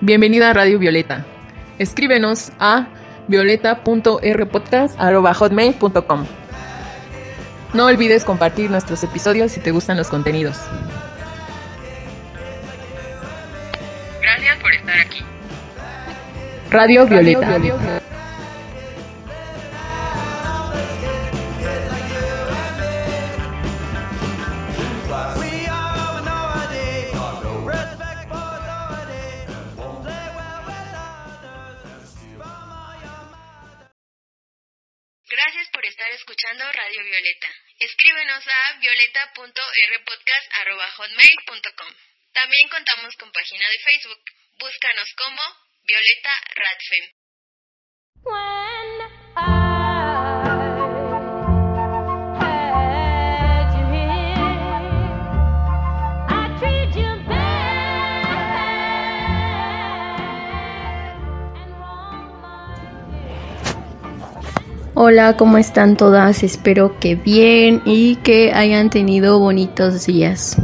Bienvenida a Radio Violeta. Escríbenos a violeta.rpodcast.hotmail.com No olvides compartir nuestros episodios si te gustan los contenidos. Gracias por estar aquí. Radio Violeta. Gracias por Radio Violeta. Escríbenos a violeta.rpodcast.hotmail.com También contamos con página de Facebook. Búscanos como Violeta Radfem. Hola, ¿cómo están todas? Espero que bien y que hayan tenido bonitos días.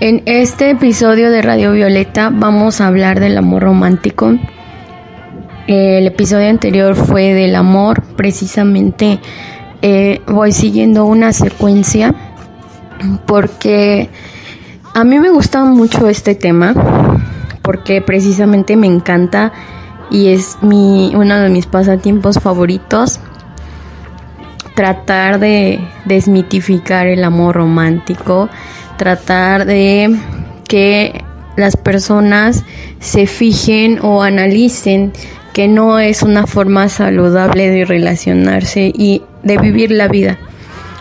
En este episodio de Radio Violeta vamos a hablar del amor romántico. El episodio anterior fue del amor, precisamente eh, voy siguiendo una secuencia porque a mí me gusta mucho este tema, porque precisamente me encanta y es mi, uno de mis pasatiempos favoritos tratar de desmitificar el amor romántico, tratar de que las personas se fijen o analicen que no es una forma saludable de relacionarse y de vivir la vida.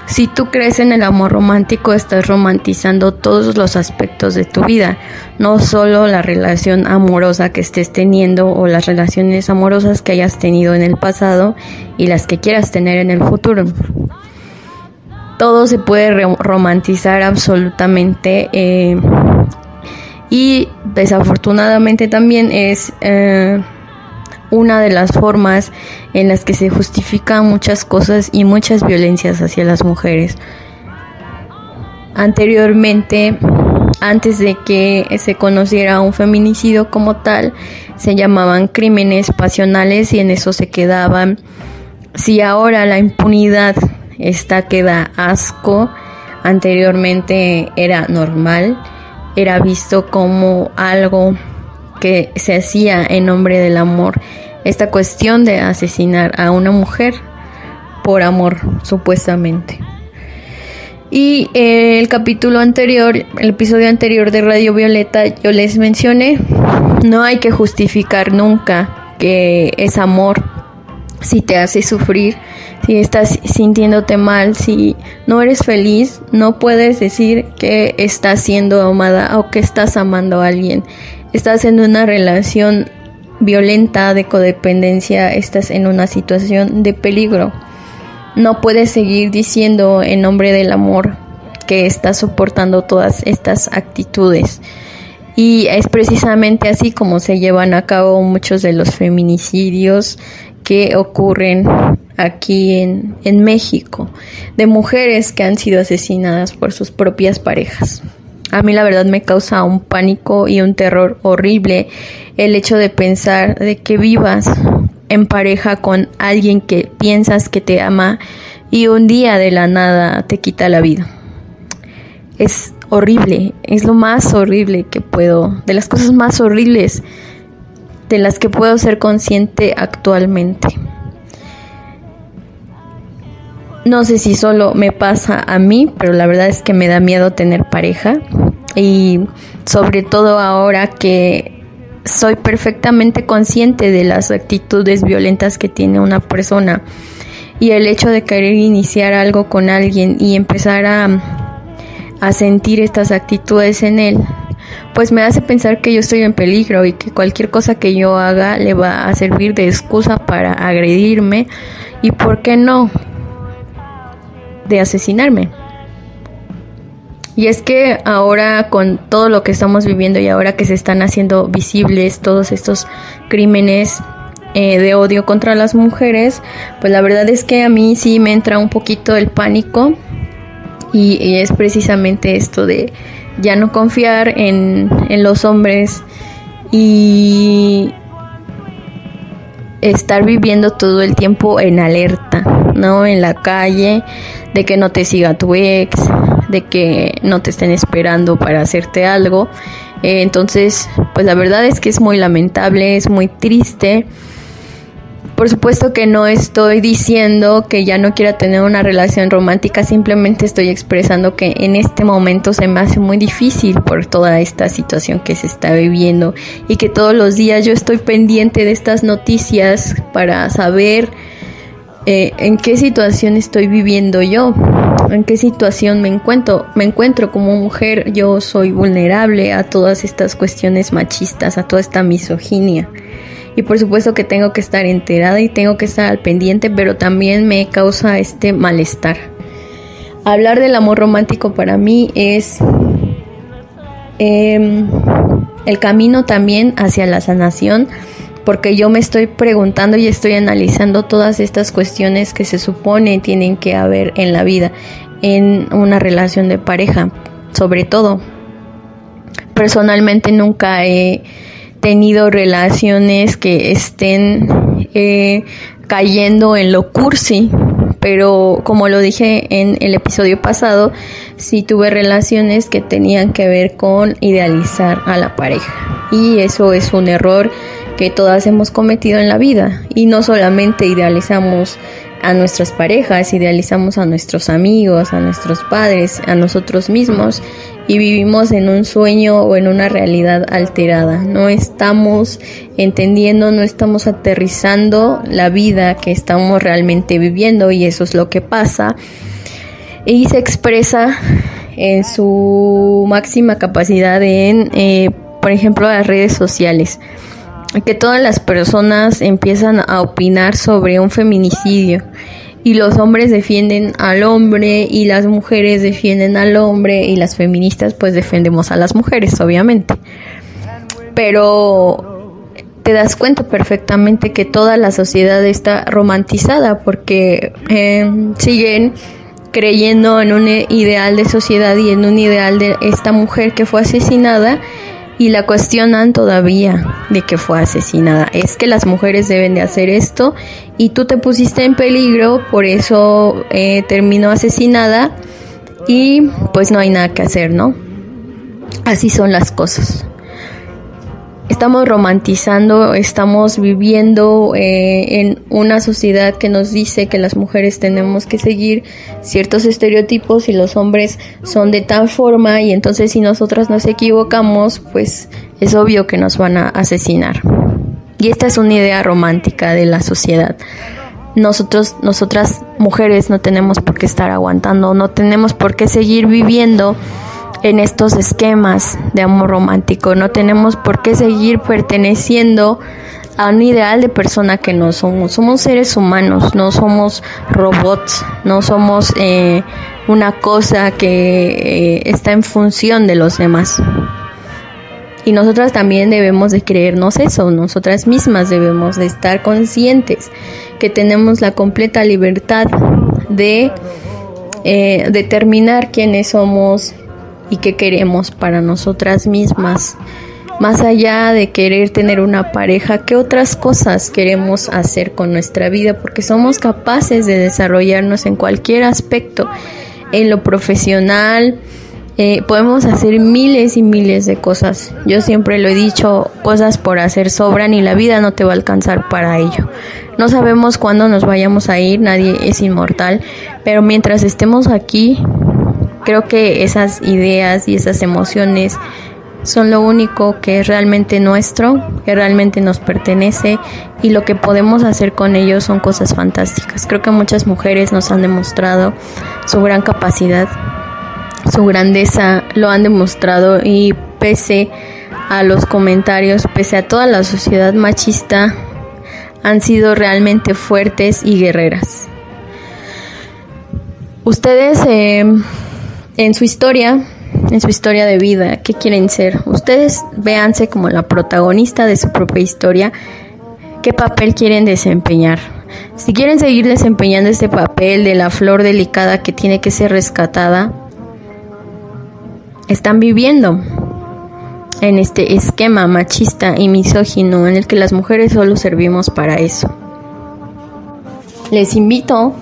Si tú crees en el amor romántico, estás romantizando todos los aspectos de tu vida, no solo la relación amorosa que estés teniendo o las relaciones amorosas que hayas tenido en el pasado y las que quieras tener en el futuro. Todo se puede romantizar absolutamente eh, y desafortunadamente también es... Eh, una de las formas en las que se justifican muchas cosas y muchas violencias hacia las mujeres. Anteriormente, antes de que se conociera un feminicidio como tal, se llamaban crímenes pasionales y en eso se quedaban. Si ahora la impunidad está que da asco, anteriormente era normal, era visto como algo que se hacía en nombre del amor. Esta cuestión de asesinar a una mujer por amor, supuestamente. Y el capítulo anterior, el episodio anterior de Radio Violeta, yo les mencioné, no hay que justificar nunca que es amor si te hace sufrir, si estás sintiéndote mal, si no eres feliz, no puedes decir que estás siendo amada o que estás amando a alguien estás en una relación violenta de codependencia, estás en una situación de peligro. No puedes seguir diciendo en nombre del amor que estás soportando todas estas actitudes. Y es precisamente así como se llevan a cabo muchos de los feminicidios que ocurren aquí en, en México, de mujeres que han sido asesinadas por sus propias parejas. A mí la verdad me causa un pánico y un terror horrible el hecho de pensar de que vivas en pareja con alguien que piensas que te ama y un día de la nada te quita la vida. Es horrible, es lo más horrible que puedo, de las cosas más horribles de las que puedo ser consciente actualmente. No sé si solo me pasa a mí, pero la verdad es que me da miedo tener pareja y sobre todo ahora que soy perfectamente consciente de las actitudes violentas que tiene una persona y el hecho de querer iniciar algo con alguien y empezar a, sentir estas actitudes en él, pues me hace pensar que yo estoy en peligro y que cualquier cosa que yo haga le va a servir de excusa para agredirme y, ¿por qué no?, de asesinarme. Y es que ahora con todo lo que estamos viviendo y ahora que se están haciendo visibles todos estos crímenes eh, de odio contra las mujeres, pues la verdad es que a mí sí me entra un poquito el pánico y, es precisamente esto de ya no confiar en, en los hombres y estar viviendo todo el tiempo en alerta, ¿no? En la calle, de que no te siga tu ex, de que no te estén esperando para hacerte algo. Eh, entonces, pues la verdad es que es muy lamentable, es muy triste. Por supuesto que no estoy diciendo que ya no quiera tener una relación romántica, simplemente estoy expresando que en este momento se me hace muy difícil por toda esta situación que se está viviendo y que todos los días yo estoy pendiente de estas noticias para saber eh, en qué situación estoy viviendo yo, en qué situación me encuentro. Me encuentro como mujer, yo soy vulnerable a todas estas cuestiones machistas, a toda esta misoginia y por supuesto que tengo que estar enterada y tengo que estar al pendiente, pero también me causa este malestar. Hablar del amor romántico para mí es em, el camino también hacia la sanación, porque yo me estoy preguntando y estoy analizando todas estas cuestiones que se supone tienen que haber en la vida, en una relación de pareja, sobre todo. Personalmente nunca he tenido relaciones que estén eh, cayendo en lo cursi, pero como lo dije en el episodio pasado, sí tuve relaciones que tenían que ver con idealizar a la pareja. Y eso es un error que todas hemos cometido en la vida. Y no solamente idealizamos a nuestras parejas, idealizamos a nuestros amigos, a nuestros padres, a nosotros mismos y vivimos en un sueño o en una realidad alterada. No estamos entendiendo, no estamos aterrizando la vida que estamos realmente viviendo y eso es lo que pasa. Y se expresa en su máxima capacidad en, eh, por ejemplo, las redes sociales que todas las personas empiezan a opinar sobre un feminicidio y los hombres defienden al hombre y las mujeres defienden al hombre y las feministas pues defendemos a las mujeres obviamente. Pero te das cuenta perfectamente que toda la sociedad está romantizada porque eh, siguen creyendo en un ideal de sociedad y en un ideal de esta mujer que fue asesinada y la cuestionan todavía de que fue asesinada. Es que las mujeres deben de hacer esto y tú te pusiste en peligro, por eso eh, terminó asesinada y pues no hay nada que hacer, ¿no? Así son las cosas estamos romantizando, estamos viviendo eh, en una sociedad que nos dice que las mujeres tenemos que seguir ciertos estereotipos y los hombres son de tal forma y entonces si nosotras nos equivocamos, pues es obvio que nos van a asesinar. Y esta es una idea romántica de la sociedad. Nosotros, nosotras mujeres no tenemos por qué estar aguantando, no tenemos por qué seguir viviendo en estos esquemas de amor romántico. No tenemos por qué seguir perteneciendo a un ideal de persona que no somos. Somos seres humanos, no somos robots, no somos eh, una cosa que eh, está en función de los demás. Y nosotras también debemos de creernos eso, nosotras mismas debemos de estar conscientes que tenemos la completa libertad de eh, determinar quiénes somos, y qué queremos para nosotras mismas. Más allá de querer tener una pareja, ¿qué otras cosas queremos hacer con nuestra vida? Porque somos capaces de desarrollarnos en cualquier aspecto, en lo profesional, eh, podemos hacer miles y miles de cosas. Yo siempre lo he dicho, cosas por hacer sobran y la vida no te va a alcanzar para ello. No sabemos cuándo nos vayamos a ir, nadie es inmortal, pero mientras estemos aquí, Creo que esas ideas y esas emociones son lo único que es realmente nuestro, que realmente nos pertenece y lo que podemos hacer con ellos son cosas fantásticas. Creo que muchas mujeres nos han demostrado su gran capacidad, su grandeza, lo han demostrado y pese a los comentarios, pese a toda la sociedad machista, han sido realmente fuertes y guerreras. Ustedes eh, en su historia, en su historia de vida, qué quieren ser. Ustedes véanse como la protagonista de su propia historia, qué papel quieren desempeñar. Si quieren seguir desempeñando este papel de la flor delicada que tiene que ser rescatada, están viviendo. en este esquema machista y misógino en el que las mujeres solo servimos para eso. Les invito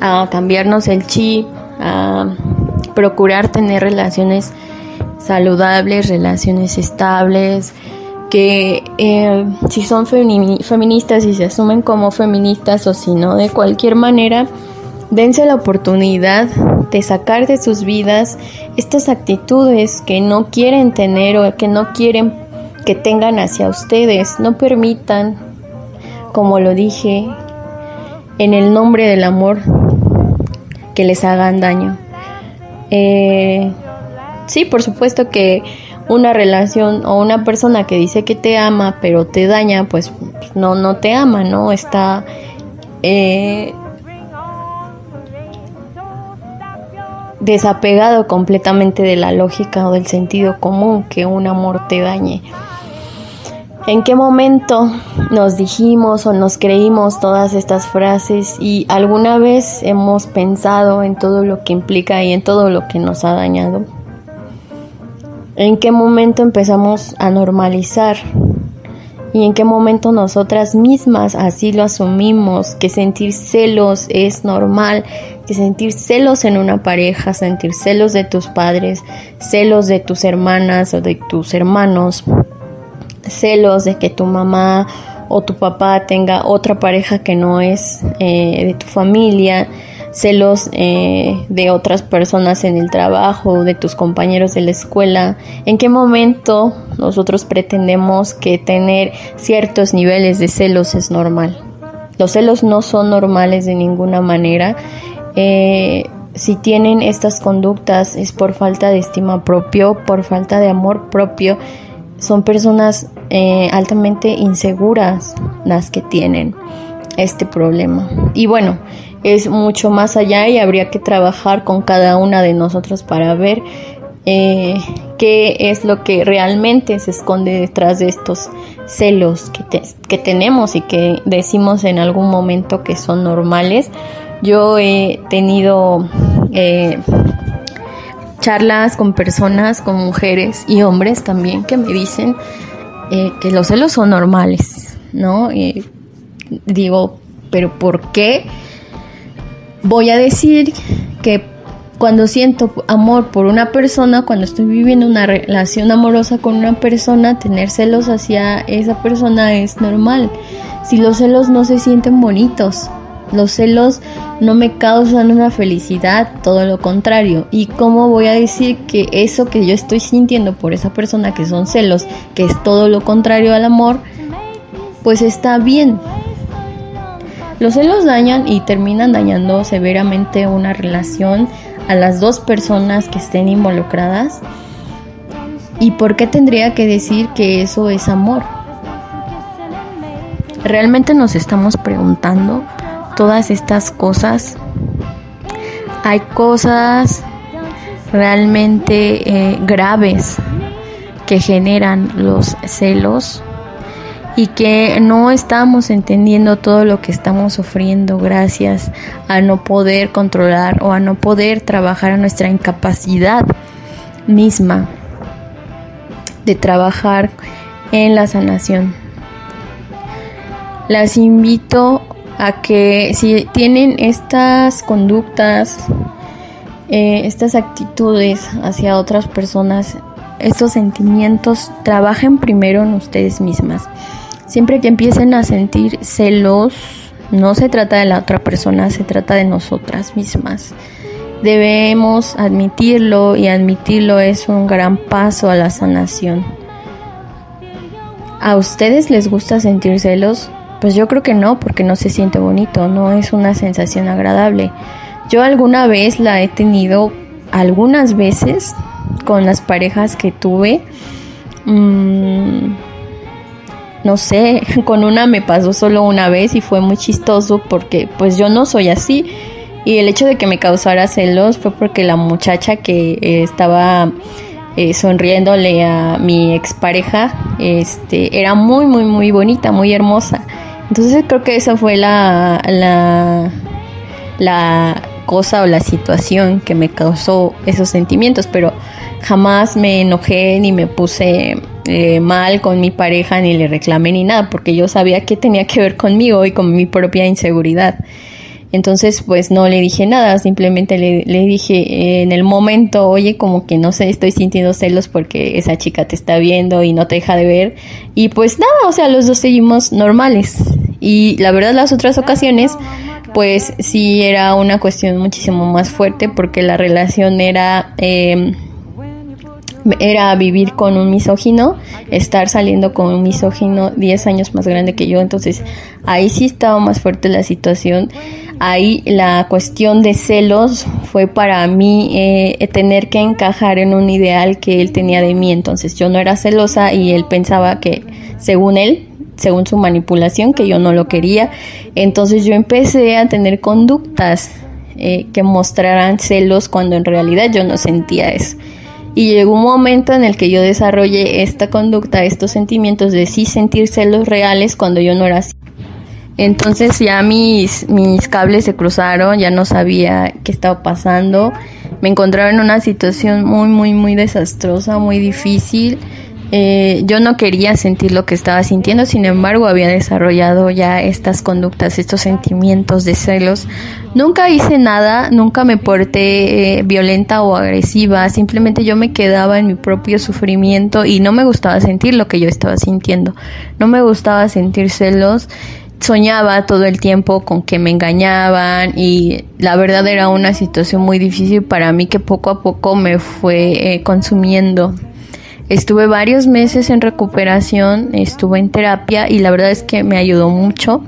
a cambiarnos el chip, a procurar tener relaciones saludables, relaciones estables, que eh, si son feministas y se asumen como feministas o si no, de cualquier manera, dense la oportunidad de sacar de sus vidas estas actitudes que no quieren tener o que no quieren que tengan hacia ustedes. No permitan, como lo dije, en el nombre del amor, que les hagan daño. Eh, sí, por supuesto que una relación o una persona que dice que te ama pero te daña, pues no, no te ama, ¿no? Está eh, desapegado completamente de la lógica o del sentido común que un amor te dañe. ¿En qué momento nos dijimos o nos creímos todas estas frases y alguna vez hemos pensado en todo lo que implica y en todo lo que nos ha dañado? ¿En qué momento empezamos a normalizar? ¿Y en qué momento nosotras mismas así lo asumimos? Que sentir celos es normal, que sentir celos en una pareja, sentir celos de tus padres, celos de tus hermanas o de tus hermanos, celos de que tu mamá o tu papá tenga otra pareja que no es eh, de tu familia, celos eh, de otras personas en el trabajo, de tus compañeros de la escuela, en qué momento nosotros pretendemos que tener ciertos niveles de celos es normal. Los celos no son normales de ninguna manera. Eh, si tienen estas conductas es por falta de estima propio, por falta de amor propio. Son personas eh, altamente inseguras las que tienen este problema. Y bueno, es mucho más allá y habría que trabajar con cada una de nosotros para ver eh, qué es lo que realmente se esconde detrás de estos celos que, que tenemos y que decimos en algún momento que son normales. Yo he tenido eh, charlas con personas, con mujeres y hombres también que me dicen eh, que los celos son normales, ¿no? digo, pero ¿por qué? voy a decir que cuando siento amor por una persona, cuando estoy viviendo una relación amorosa con una persona, tener celos hacia esa persona es normal. Si los celos no se sienten bonitos, los celos no me causan una felicidad, todo lo contrario. ¿Y cómo voy a decir que eso que yo estoy sintiendo por esa persona, que son celos, que es todo lo contrario al amor, pues está bien? Los celos dañan y terminan dañando severamente una relación a las dos personas que estén involucradas. ¿Y por qué tendría que decir que eso es amor? ¿Realmente nos estamos preguntando todas estas cosas? Hay cosas realmente eh, graves que generan los celos y que no estamos entendiendo todo lo que estamos sufriendo gracias a no poder controlar o a no poder trabajar a nuestra incapacidad misma de trabajar en la sanación. Las invito a que si tienen estas conductas, eh, estas actitudes hacia otras personas, estos sentimientos, trabajen primero en ustedes mismas. Siempre que empiecen a sentir celos, no se trata de la otra persona, se trata de nosotras mismas. Debemos admitirlo y admitirlo es un gran paso a la sanación. ¿A ustedes les gusta sentir celos? Pues yo creo que no, porque no se siente bonito, no es una sensación agradable. Yo alguna vez la he tenido, algunas veces, con las parejas que tuve. Mmm, no sé, con una me pasó solo una vez y fue muy chistoso porque pues yo no soy así. Y el hecho de que me causara celos fue porque la muchacha que eh, estaba eh, sonriéndole a mi expareja este, era muy, muy, muy bonita, muy hermosa. Entonces creo que esa fue la, la, cosa o la situación que me causó esos sentimientos. Pero jamás me enojé ni me puse eh, mal con mi pareja ni le reclamé ni nada, porque yo sabía que tenía que ver conmigo y con mi propia inseguridad. Entonces, pues no le dije nada, simplemente le, dije en el momento, oye, como que no sé, estoy sintiendo celos porque esa chica te está viendo y no te deja de ver. Y pues nada, o sea, los dos seguimos normales. Y la verdad, las otras ocasiones, pues sí era una cuestión muchísimo más fuerte porque la relación era... Eh, era vivir con un misógino, estar saliendo con un misógino 10 años más grande que yo, entonces ahí sí estaba más fuerte la situación, ahí la cuestión de celos fue para mí eh, tener que encajar en un ideal que él tenía de mí, entonces yo no era celosa y él pensaba que según él según su manipulación, que yo no lo quería. Entonces yo empecé a tener conductas eh, que mostraran celos cuando en realidad yo no sentía eso. Y llegó un momento en el que yo desarrollé esta conducta, estos sentimientos de sí sentir celos reales cuando yo no era así. Entonces ya mis, mis cables se cruzaron, ya no sabía qué estaba pasando. Me encontraba en una situación muy, muy, muy desastrosa, muy difícil. Eh, yo no quería sentir lo que estaba sintiendo, sin embargo había desarrollado ya estas conductas, estos sentimientos de celos. Nunca hice nada, nunca me porté eh, violenta o agresiva, simplemente yo me quedaba en mi propio sufrimiento y no me gustaba sentir lo que yo estaba sintiendo. No me gustaba sentir celos soñaba todo el tiempo con que me engañaban y la verdad era una situación muy difícil para mí que poco a poco me fue eh, consumiendo. Estuve varios meses en recuperación, estuve en terapia y la verdad es que me ayudó mucho,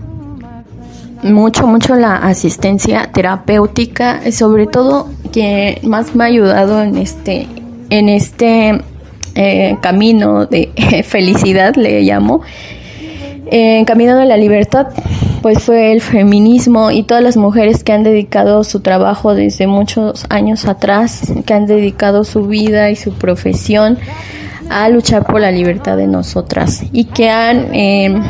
mucho, mucho la asistencia terapéutica, sobre todo que más me ha ayudado en este, en este eh, camino de felicidad, le llamo, en camino de la libertad, pues fue el feminismo y todas las mujeres que han dedicado su trabajo desde muchos años atrás, que han dedicado su vida y su profesión a luchar por la libertad de nosotras y que han eh,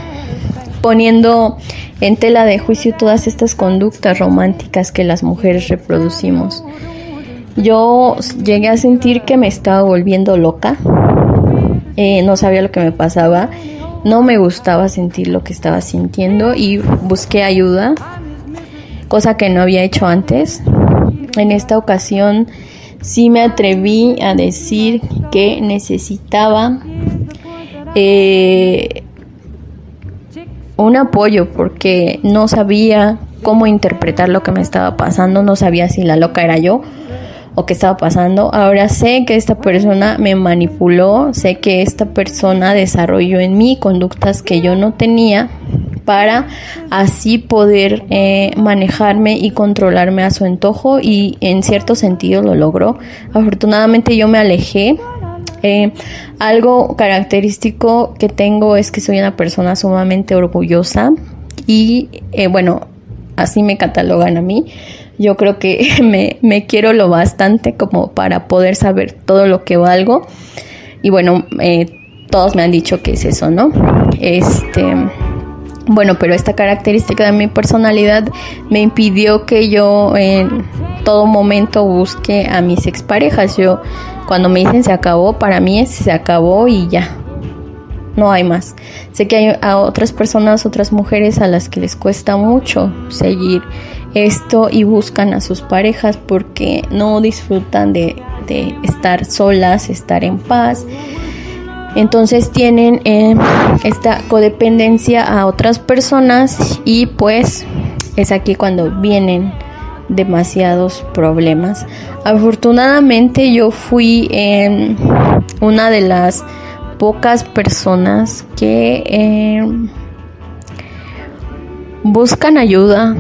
poniendo en tela de juicio todas estas conductas románticas que las mujeres reproducimos. Yo llegué a sentir que me estaba volviendo loca, eh, no sabía lo que me pasaba, no me gustaba sentir lo que estaba sintiendo y busqué ayuda, cosa que no había hecho antes. En esta ocasión sí me atreví a decir que necesitaba eh, un apoyo porque no sabía cómo interpretar lo que me estaba pasando, no sabía si la loca era yo o qué estaba pasando. Ahora sé que esta persona me manipuló, sé que esta persona desarrolló en mí conductas que yo no tenía para así poder eh, manejarme y controlarme a su antojo y en cierto sentido lo logró. Afortunadamente yo me alejé. Eh, algo característico que tengo es que soy una persona sumamente orgullosa y eh, bueno, así me catalogan a mí. Yo creo que me, me, quiero lo bastante como para poder saber todo lo que valgo. Y bueno, todos me han dicho que es eso, ¿no? Este bueno, pero esta característica de mi personalidad me impidió que yo en todo momento busque a mis exparejas. Yo, cuando me dicen se acabó, para mí es se acabó y ya. No hay más. Sé que hay a otras personas, otras mujeres a las que les cuesta mucho seguir esto y buscan a sus parejas porque no disfrutan de, de estar solas, estar en paz entonces tienen eh, esta codependencia a otras personas y pues es aquí cuando vienen demasiados problemas. Afortunadamente yo fui em, una de las pocas personas que em, buscan ayuda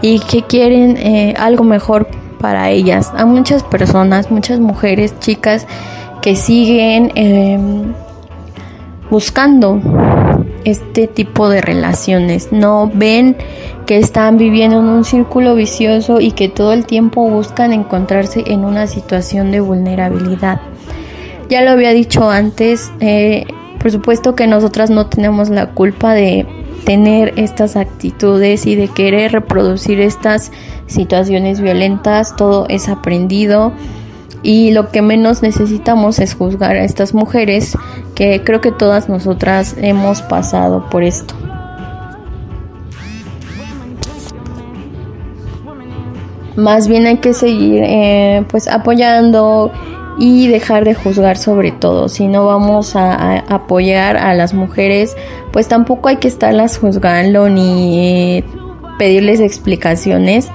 y que quieren eh, algo mejor para ellas. Hay muchas personas, muchas mujeres, chicas que siguen em, buscando este tipo de relaciones. No ven que están viviendo en un círculo vicioso y que todo el tiempo buscan encontrarse en una situación de vulnerabilidad. Ya lo había dicho antes, eh, por supuesto que nosotras no tenemos la culpa de tener estas actitudes y de querer reproducir estas situaciones violentas, todo es aprendido y lo que menos necesitamos es juzgar a estas mujeres que creo que todas nosotras hemos pasado por esto. Más bien hay que seguir eh, pues apoyando y dejar de juzgar sobre todo. Si no vamos a, apoyar a las mujeres, pues tampoco hay que estarlas juzgando ni eh, pedirles explicaciones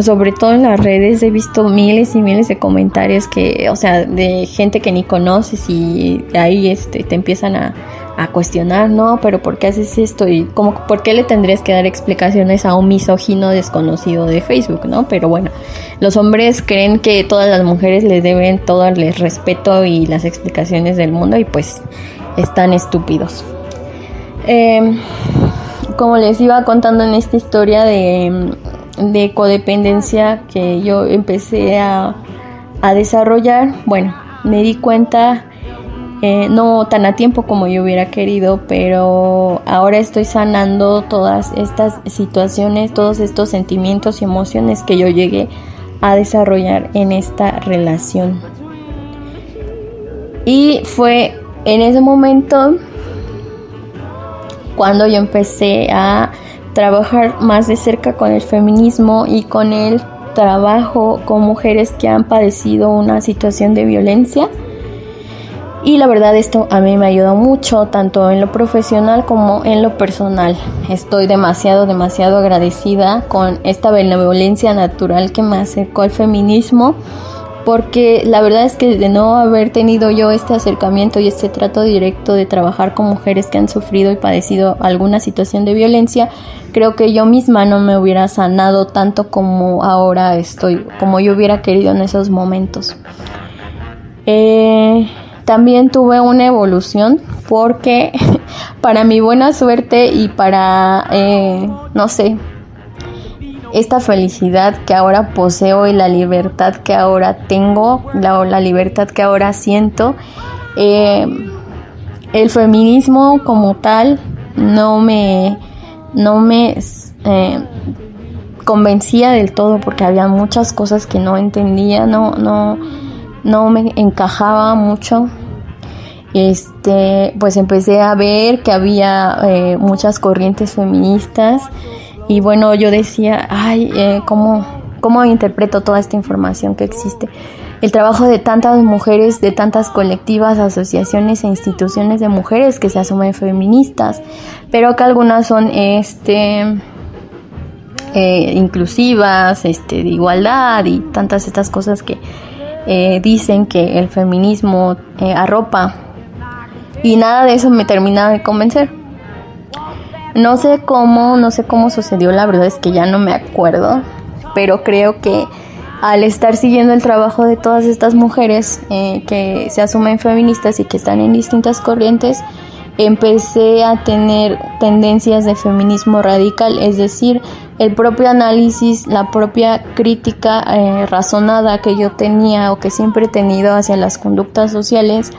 sobre todo en las redes he visto miles y miles de comentarios que, o sea, de gente que ni conoces y ahí este, te empiezan a, a cuestionar, no, pero ¿por qué haces esto? Y como, ¿por qué le tendrías que dar explicaciones a un misógino desconocido de Facebook, no? Pero bueno, los hombres creen que todas las mujeres les deben todo el respeto y las explicaciones del mundo y pues están estúpidos. Em, como les iba contando en esta historia de de codependencia que yo empecé a, desarrollar, bueno, me di cuenta eh, no tan a tiempo como yo hubiera querido, pero ahora estoy sanando todas estas situaciones, todos estos sentimientos y emociones que yo llegué a desarrollar en esta relación. Y fue en ese momento cuando yo empecé a trabajar más de cerca con el feminismo y con el trabajo con mujeres que han padecido una situación de violencia. Y la verdad esto a mí me ayudó mucho, tanto en lo profesional como en lo personal. Estoy demasiado, demasiado agradecida con esta benevolencia natural que me acercó al feminismo porque la verdad es que de no haber tenido yo este acercamiento y este trato directo de trabajar con mujeres que han sufrido y padecido alguna situación de violencia, creo que yo misma no me hubiera sanado tanto como ahora estoy, como yo hubiera querido en esos momentos. Eh, también tuve una evolución porque para mi buena suerte y para, eh, no sé, esta felicidad que ahora poseo y la libertad que ahora tengo, la, la libertad que ahora siento. Eh, el feminismo como tal no me, no me eh, convencía del todo porque había muchas cosas que no entendía, no, no, no me encajaba mucho. Este, pues empecé a ver que había eh, muchas corrientes feministas y bueno, yo decía, ay, eh, ¿cómo, ¿cómo interpreto toda esta información que existe? El trabajo de tantas mujeres, de tantas colectivas, asociaciones e instituciones de mujeres que se asumen feministas, pero que algunas son este eh, inclusivas, este, de igualdad y tantas estas cosas que eh, dicen que el feminismo arropa. Y nada de eso me termina de convencer. No sé cómo, no sé cómo sucedió, la verdad es que ya no me acuerdo, pero creo que al estar siguiendo el trabajo de todas estas mujeres eh, que se asumen feministas y que están en distintas corrientes, empecé a tener tendencias de feminismo radical, es decir, el propio análisis, la propia crítica eh, razonada que yo tenía o que siempre he tenido hacia las conductas sociales,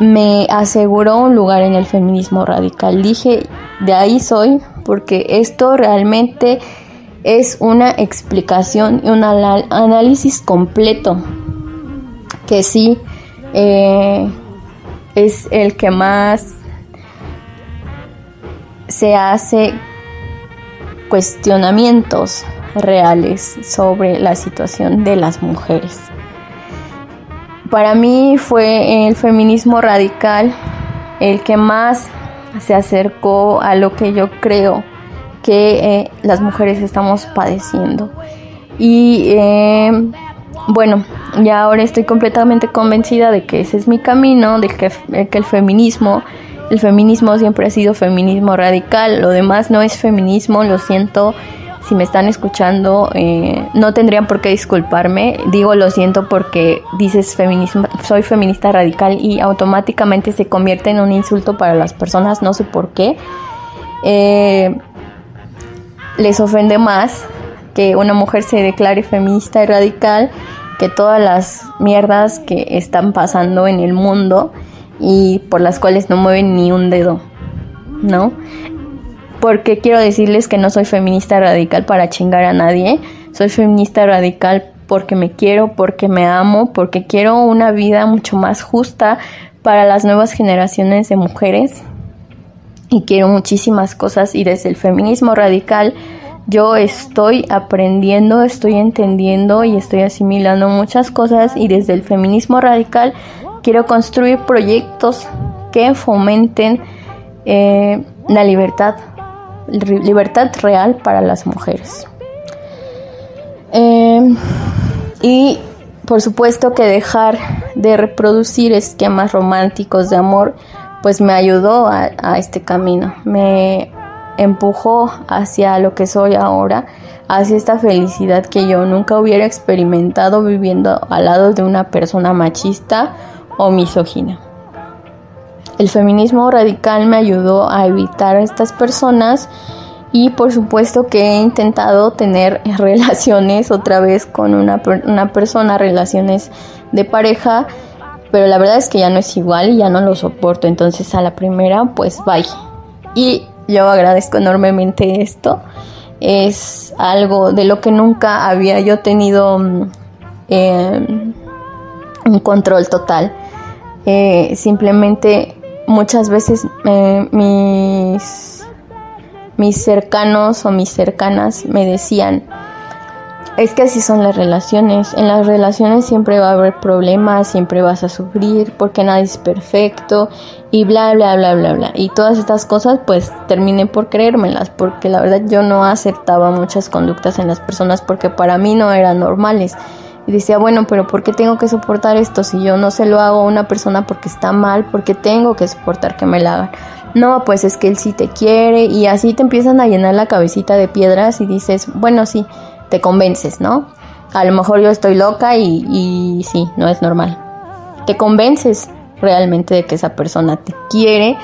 me aseguró un lugar en el feminismo radical. Dije, de ahí soy, porque esto realmente es una explicación y un análisis completo, que sí eh, es el que más se hace cuestionamientos reales sobre la situación de las mujeres. Para mí fue el feminismo radical el que más se acercó a lo que yo creo que eh, las mujeres estamos padeciendo. Y eh, bueno, ya ahora estoy completamente convencida de que ese es mi camino, de que, de que el feminismo, el feminismo siempre ha sido feminismo radical, lo demás no es feminismo, lo siento si me están escuchando, eh, no tendrían por qué disculparme. Digo lo siento porque dices feminismo, soy feminista radical y automáticamente se convierte en un insulto para las personas, no sé por qué. Eh, les ofende más que una mujer se declare feminista y radical que todas las mierdas que están pasando en el mundo y por las cuales no mueven ni un dedo, ¿no? Porque quiero decirles que no soy feminista radical para chingar a nadie, soy feminista radical porque me quiero, porque me amo, porque quiero una vida mucho más justa para las nuevas generaciones de mujeres. Y quiero muchísimas cosas y desde el feminismo radical yo estoy aprendiendo, estoy entendiendo y estoy asimilando muchas cosas y desde el feminismo radical quiero construir proyectos que fomenten eh, la libertad, libertad real para las mujeres. Eh, y por supuesto que dejar de reproducir esquemas románticos de amor, pues me ayudó a, a este camino, me empujó hacia lo que soy ahora, hacia esta felicidad que yo nunca hubiera experimentado viviendo al lado de una persona machista o misógina. El feminismo radical me ayudó a evitar a estas personas y por supuesto que he intentado tener relaciones otra vez con una, una persona, relaciones de pareja, pero la verdad es que ya no es igual y ya no lo soporto, entonces a la primera pues bye. Y yo agradezco enormemente esto, es algo de lo que nunca había yo tenido eh, un control total. Eh, simplemente muchas veces eh, mis mis cercanos o mis cercanas me decían, es que así son las relaciones. En las relaciones siempre va a haber problemas, siempre vas a sufrir porque nadie es perfecto y bla, bla, bla, bla, bla. Y todas estas cosas pues terminé por creérmelas porque la verdad yo no aceptaba muchas conductas en las personas porque para mí no eran normales. Y decía, bueno, pero ¿por qué tengo que soportar esto si yo no se lo hago a una persona porque está mal? porque tengo que soportar que me la hagan? no, pues es que él sí te quiere y así te empiezan a llenar la cabecita de piedras y dices, bueno, sí, te convences, ¿no? A lo mejor yo estoy loca y, y sí, no es normal. Te convences realmente de que esa persona te quiere,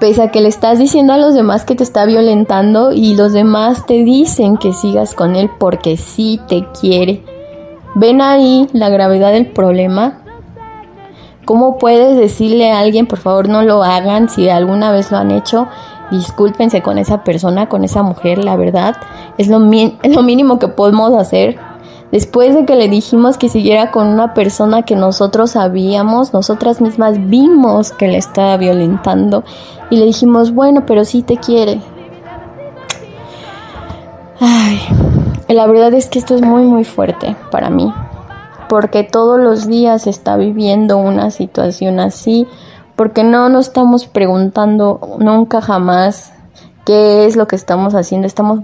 pese a que le estás diciendo a los demás que te está violentando y los demás te dicen que sigas con él porque sí te quiere. ¿Ven ahí la gravedad del problema? ¿Cómo puedes decirle a alguien, por favor, no lo hagan si alguna vez lo han hecho? Discúlpense con esa persona, con esa mujer, la verdad. Es lo, lo mínimo que podemos hacer. Después de que le dijimos que siguiera con una persona que nosotros sabíamos, nosotras mismas vimos que le estaba violentando y le dijimos, bueno, pero sí te quiere. Ay, la verdad es que esto es muy, muy fuerte para mí porque todos los días está viviendo una situación así, porque no nos estamos preguntando nunca jamás qué es lo que estamos haciendo, estamos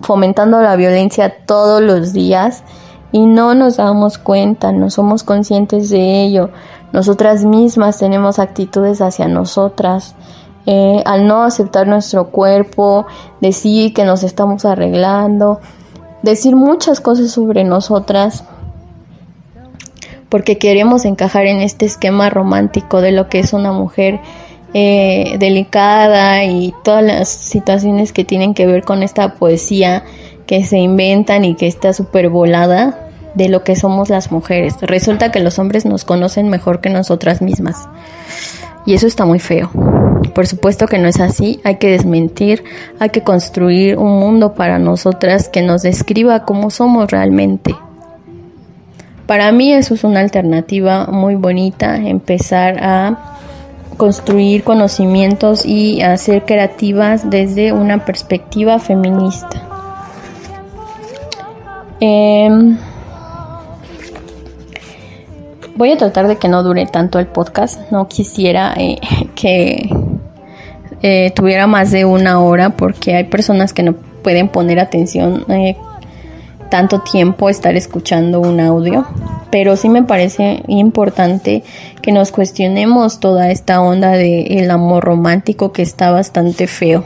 fomentando la violencia todos los días y no nos damos cuenta, no somos conscientes de ello. Nosotras mismas tenemos actitudes hacia nosotras. Eh, al no aceptar nuestro cuerpo, decir que nos estamos arreglando, decir muchas cosas sobre nosotras porque queremos encajar en este esquema romántico de lo que es una mujer eh, delicada y todas las situaciones que tienen que ver con esta poesía que se inventan y que está súper volada de lo que somos las mujeres. Resulta que los hombres nos conocen mejor que nosotras mismas. Y eso está muy feo. Por supuesto que no es así, hay que desmentir, hay que construir un mundo para nosotras que nos describa cómo somos realmente. Para mí eso es una alternativa muy bonita, empezar a construir conocimientos y a ser creativas desde una perspectiva feminista. Em, voy a tratar de que no dure tanto el podcast. No quisiera eh, que eh, tuviera más de una hora porque hay personas que no pueden poner atención eh, tanto tiempo estar escuchando un audio, pero sí me parece importante que nos cuestionemos toda esta onda del amor romántico que está bastante feo.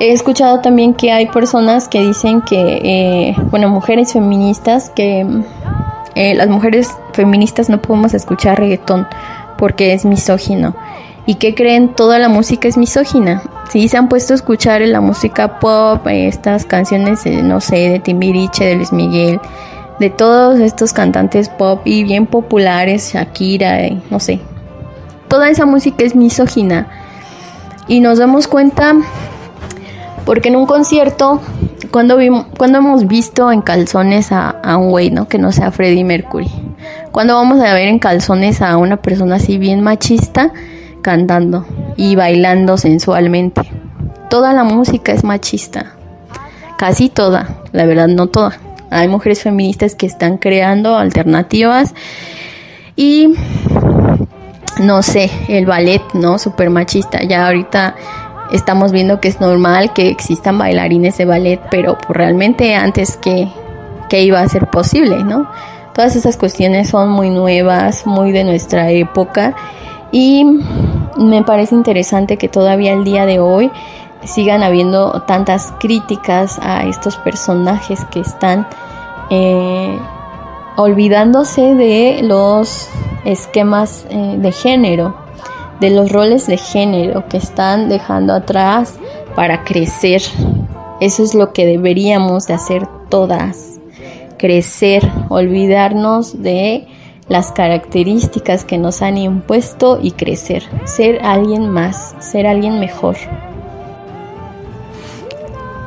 He escuchado también que hay personas que dicen que, bueno, mujeres feministas, que eh, las mujeres feministas no podemos escuchar reggaetón porque es misógino y que creen toda la música es misógina. Sí, se han puesto a escuchar la música pop, estas canciones, no sé, de Timbiriche, de Luis Miguel, de todos estos cantantes pop y bien populares, Shakira, no sé. Toda esa música es misógina. Y nos damos cuenta porque en un concierto cuando, vimos, cuando hemos visto en calzones a, un güey, ¿no? Que no sea Freddie Mercury. Cuando vamos a ver en calzones a una persona así bien machista cantando y bailando sensualmente. Toda la música es machista. Casi toda, la verdad no toda. Hay mujeres feministas que están creando alternativas y no sé, el ballet, ¿no? Super machista. Ya ahorita estamos viendo que es normal que existan bailarines de ballet, pero pues realmente antes que, que iba a ser posible, ¿no? Todas esas cuestiones son muy nuevas, muy de nuestra época y me parece interesante que todavía el día de hoy sigan habiendo tantas críticas a estos personajes que están eh, olvidándose de los esquemas eh, de género, de los roles de género que están dejando atrás para crecer. Eso es lo que deberíamos de hacer todas, crecer, olvidarnos de las características que nos han impuesto y crecer, ser alguien más, ser alguien mejor.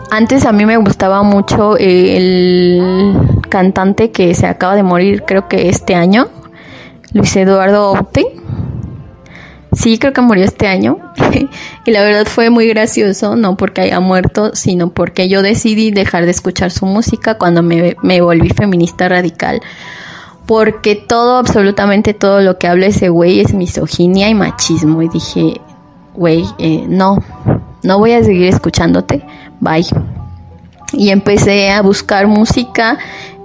Antes a mí me gustaba mucho el cantante que se acaba de morir, creo que este año, Luis Eduardo Opti. Sí, creo que murió este año. y la verdad fue muy gracioso, no porque haya muerto, sino porque yo decidí dejar de escuchar su música cuando me, me volví feminista radical. Porque todo, absolutamente todo lo que habla ese güey es misoginia y machismo. Y dije, güey, eh, no, no voy a seguir escuchándote bye. Y empecé a buscar música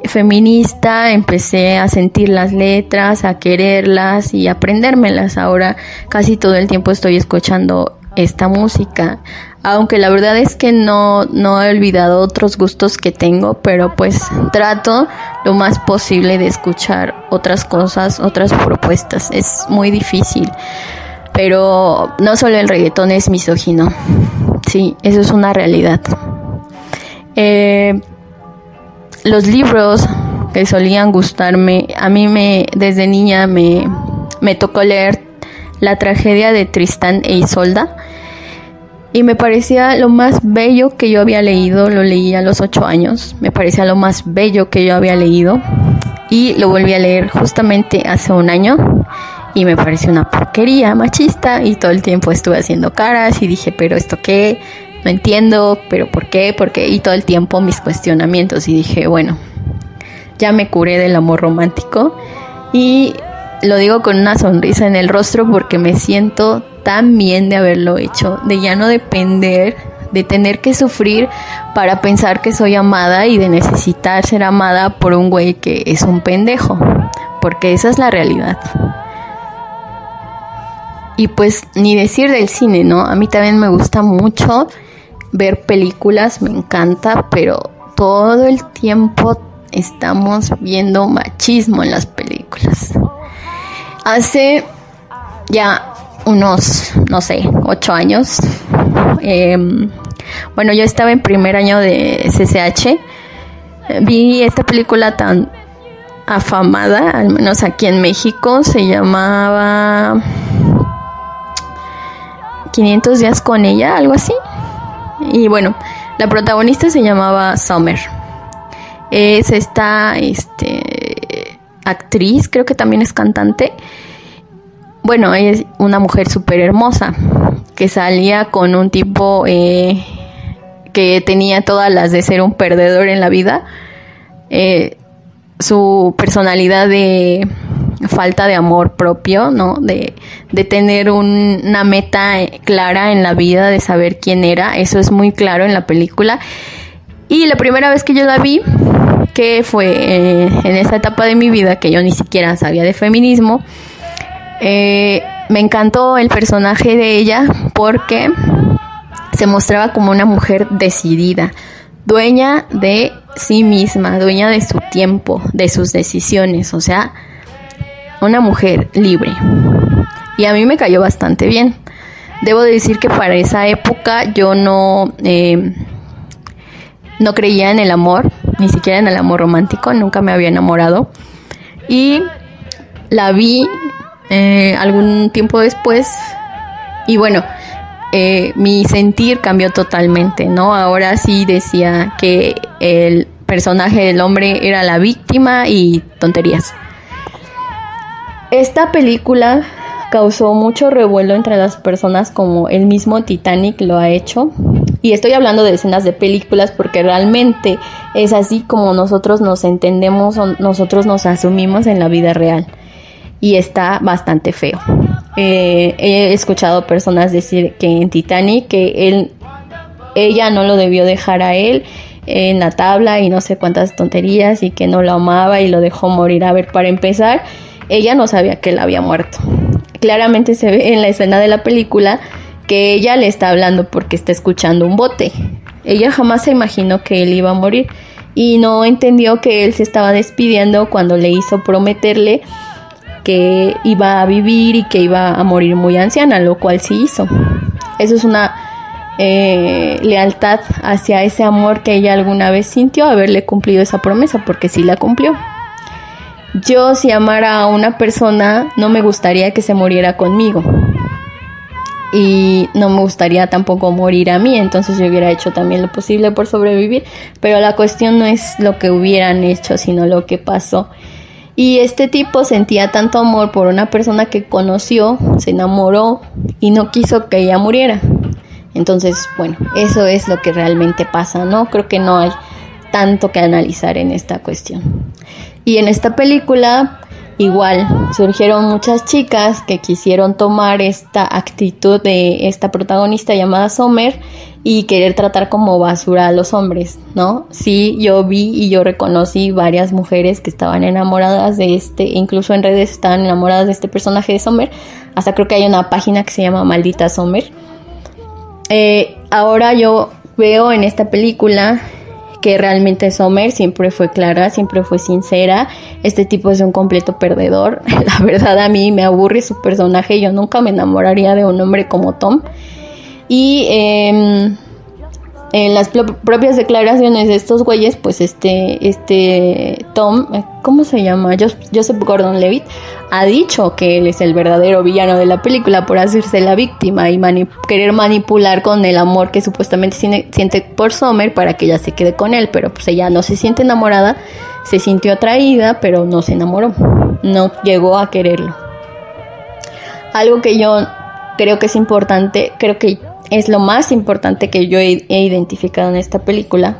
feminista, empecé a sentir las letras, a quererlas y aprendérmelas. Ahora casi todo el tiempo estoy escuchando esta música. Aunque la verdad es que no, no he olvidado otros gustos que tengo, pero pues trato lo más posible de escuchar otras cosas, otras propuestas. Es muy difícil. Pero no solo el reggaetón es misógino. Sí, eso es una realidad. Eh, los libros que solían gustarme, a mí me desde niña me, me tocó leer la tragedia de Tristán e Isolda y me parecía lo más bello que yo había leído, lo leí a los ocho años, me parecía lo más bello que yo había leído y lo volví a leer justamente hace un año y me pareció una porquería machista y todo el tiempo estuve haciendo caras y dije, pero esto qué, no entiendo, pero por qué, por qué y todo el tiempo mis cuestionamientos y dije, bueno, ya me curé del amor romántico y lo digo con una sonrisa en el rostro porque me siento tan bien de haberlo hecho, de ya no depender de tener que sufrir para pensar que soy amada y de necesitar ser amada por un güey que es un pendejo, porque esa es la realidad. Y pues ni decir del cine, ¿no? A mí también me gusta mucho ver películas, me encanta, pero todo el tiempo estamos viendo machismo en las películas. Hace ya unos, no sé, ocho años, em, bueno, yo estaba en primer año de CCH, vi esta película tan afamada, al menos aquí en México, se llamaba 500 días con ella, algo así. Y bueno, la protagonista se llamaba Summer. Es esta este, actriz, creo que también es cantante. Bueno, es una mujer súper hermosa que salía con un tipo eh, que tenía todas las de ser un perdedor en la vida. Eh, su personalidad de falta de amor propio, ¿no? De, de tener una meta clara en la vida, de saber quién era, eso es muy claro en la película. Y la primera vez que yo la vi, que fue eh, en esa etapa de mi vida que yo ni siquiera sabía de feminismo, eh, me encantó el personaje de ella porque se mostraba como una mujer decidida, dueña de sí misma, dueña de su tiempo, de sus decisiones, o sea, una mujer libre. Y a mí me cayó bastante bien. Debo decir que para esa época yo no, eh, no creía en el amor, ni siquiera en el amor romántico, nunca me había enamorado. Y la vi eh, algún tiempo después. Y bueno, eh, mi sentir cambió totalmente, ¿no? Ahora sí decía que el personaje del hombre era la víctima y tonterías. Esta película causó mucho revuelo entre las personas como el mismo Titanic lo ha hecho. Y estoy hablando de escenas de películas porque realmente es así como nosotros nos entendemos o nosotros nos asumimos en la vida real. Y está bastante feo. Eh, he escuchado personas decir que en Titanic que él, ella no lo debió dejar a él en la tabla y no sé cuántas tonterías y que no lo amaba y lo dejó morir. A ver, para empezar, ella no sabía que él había muerto. Claramente se ve en la escena de la película que ella le está hablando porque está escuchando un bote. Ella jamás se imaginó que él iba a morir y no entendió que él se estaba despidiendo cuando le hizo prometerle que iba a vivir y que iba a morir muy anciana, lo cual sí hizo. Eso es una eh, lealtad hacia ese amor que ella alguna vez sintió, haberle cumplido esa promesa, porque sí la cumplió. Yo si amara a una persona, no me gustaría que se muriera conmigo. Y no me gustaría tampoco morir a mí, entonces yo hubiera hecho también lo posible por sobrevivir. Pero la cuestión no es lo que hubieran hecho, sino lo que pasó. Y este tipo sentía tanto amor por una persona que conoció, se enamoró y no quiso que ella muriera. Entonces, bueno, eso es lo que realmente pasa, ¿no? Creo que no hay tanto que analizar en esta cuestión. Y en esta película Igual surgieron muchas chicas que quisieron tomar esta actitud de esta protagonista llamada Sommer y querer tratar como basura a los hombres, ¿no? Sí, yo vi y yo reconocí varias mujeres que estaban enamoradas de este, incluso en redes estaban enamoradas de este personaje de Sommer. Hasta creo que hay una página que se llama Maldita Sommer. Eh, ahora yo veo en esta película que realmente Sommer siempre fue clara, siempre fue sincera. Este tipo es un completo perdedor. La verdad a mí me aburre su personaje. Yo nunca me enamoraría de un hombre como Tom. Y eh, en las propias declaraciones de estos güeyes, pues este, este Tom, eh, ¿cómo se llama? Joseph Gordon Levitt, ha dicho que él es el verdadero villano de la película por hacerse la víctima y querer manipular con el amor que supuestamente siente por Summer para que ella se quede con él, pero pues ella no se siente enamorada, se sintió atraída, pero no se enamoró, no llegó a quererlo. Algo que yo creo que es importante, creo que es lo más importante que yo he, identificado en esta película,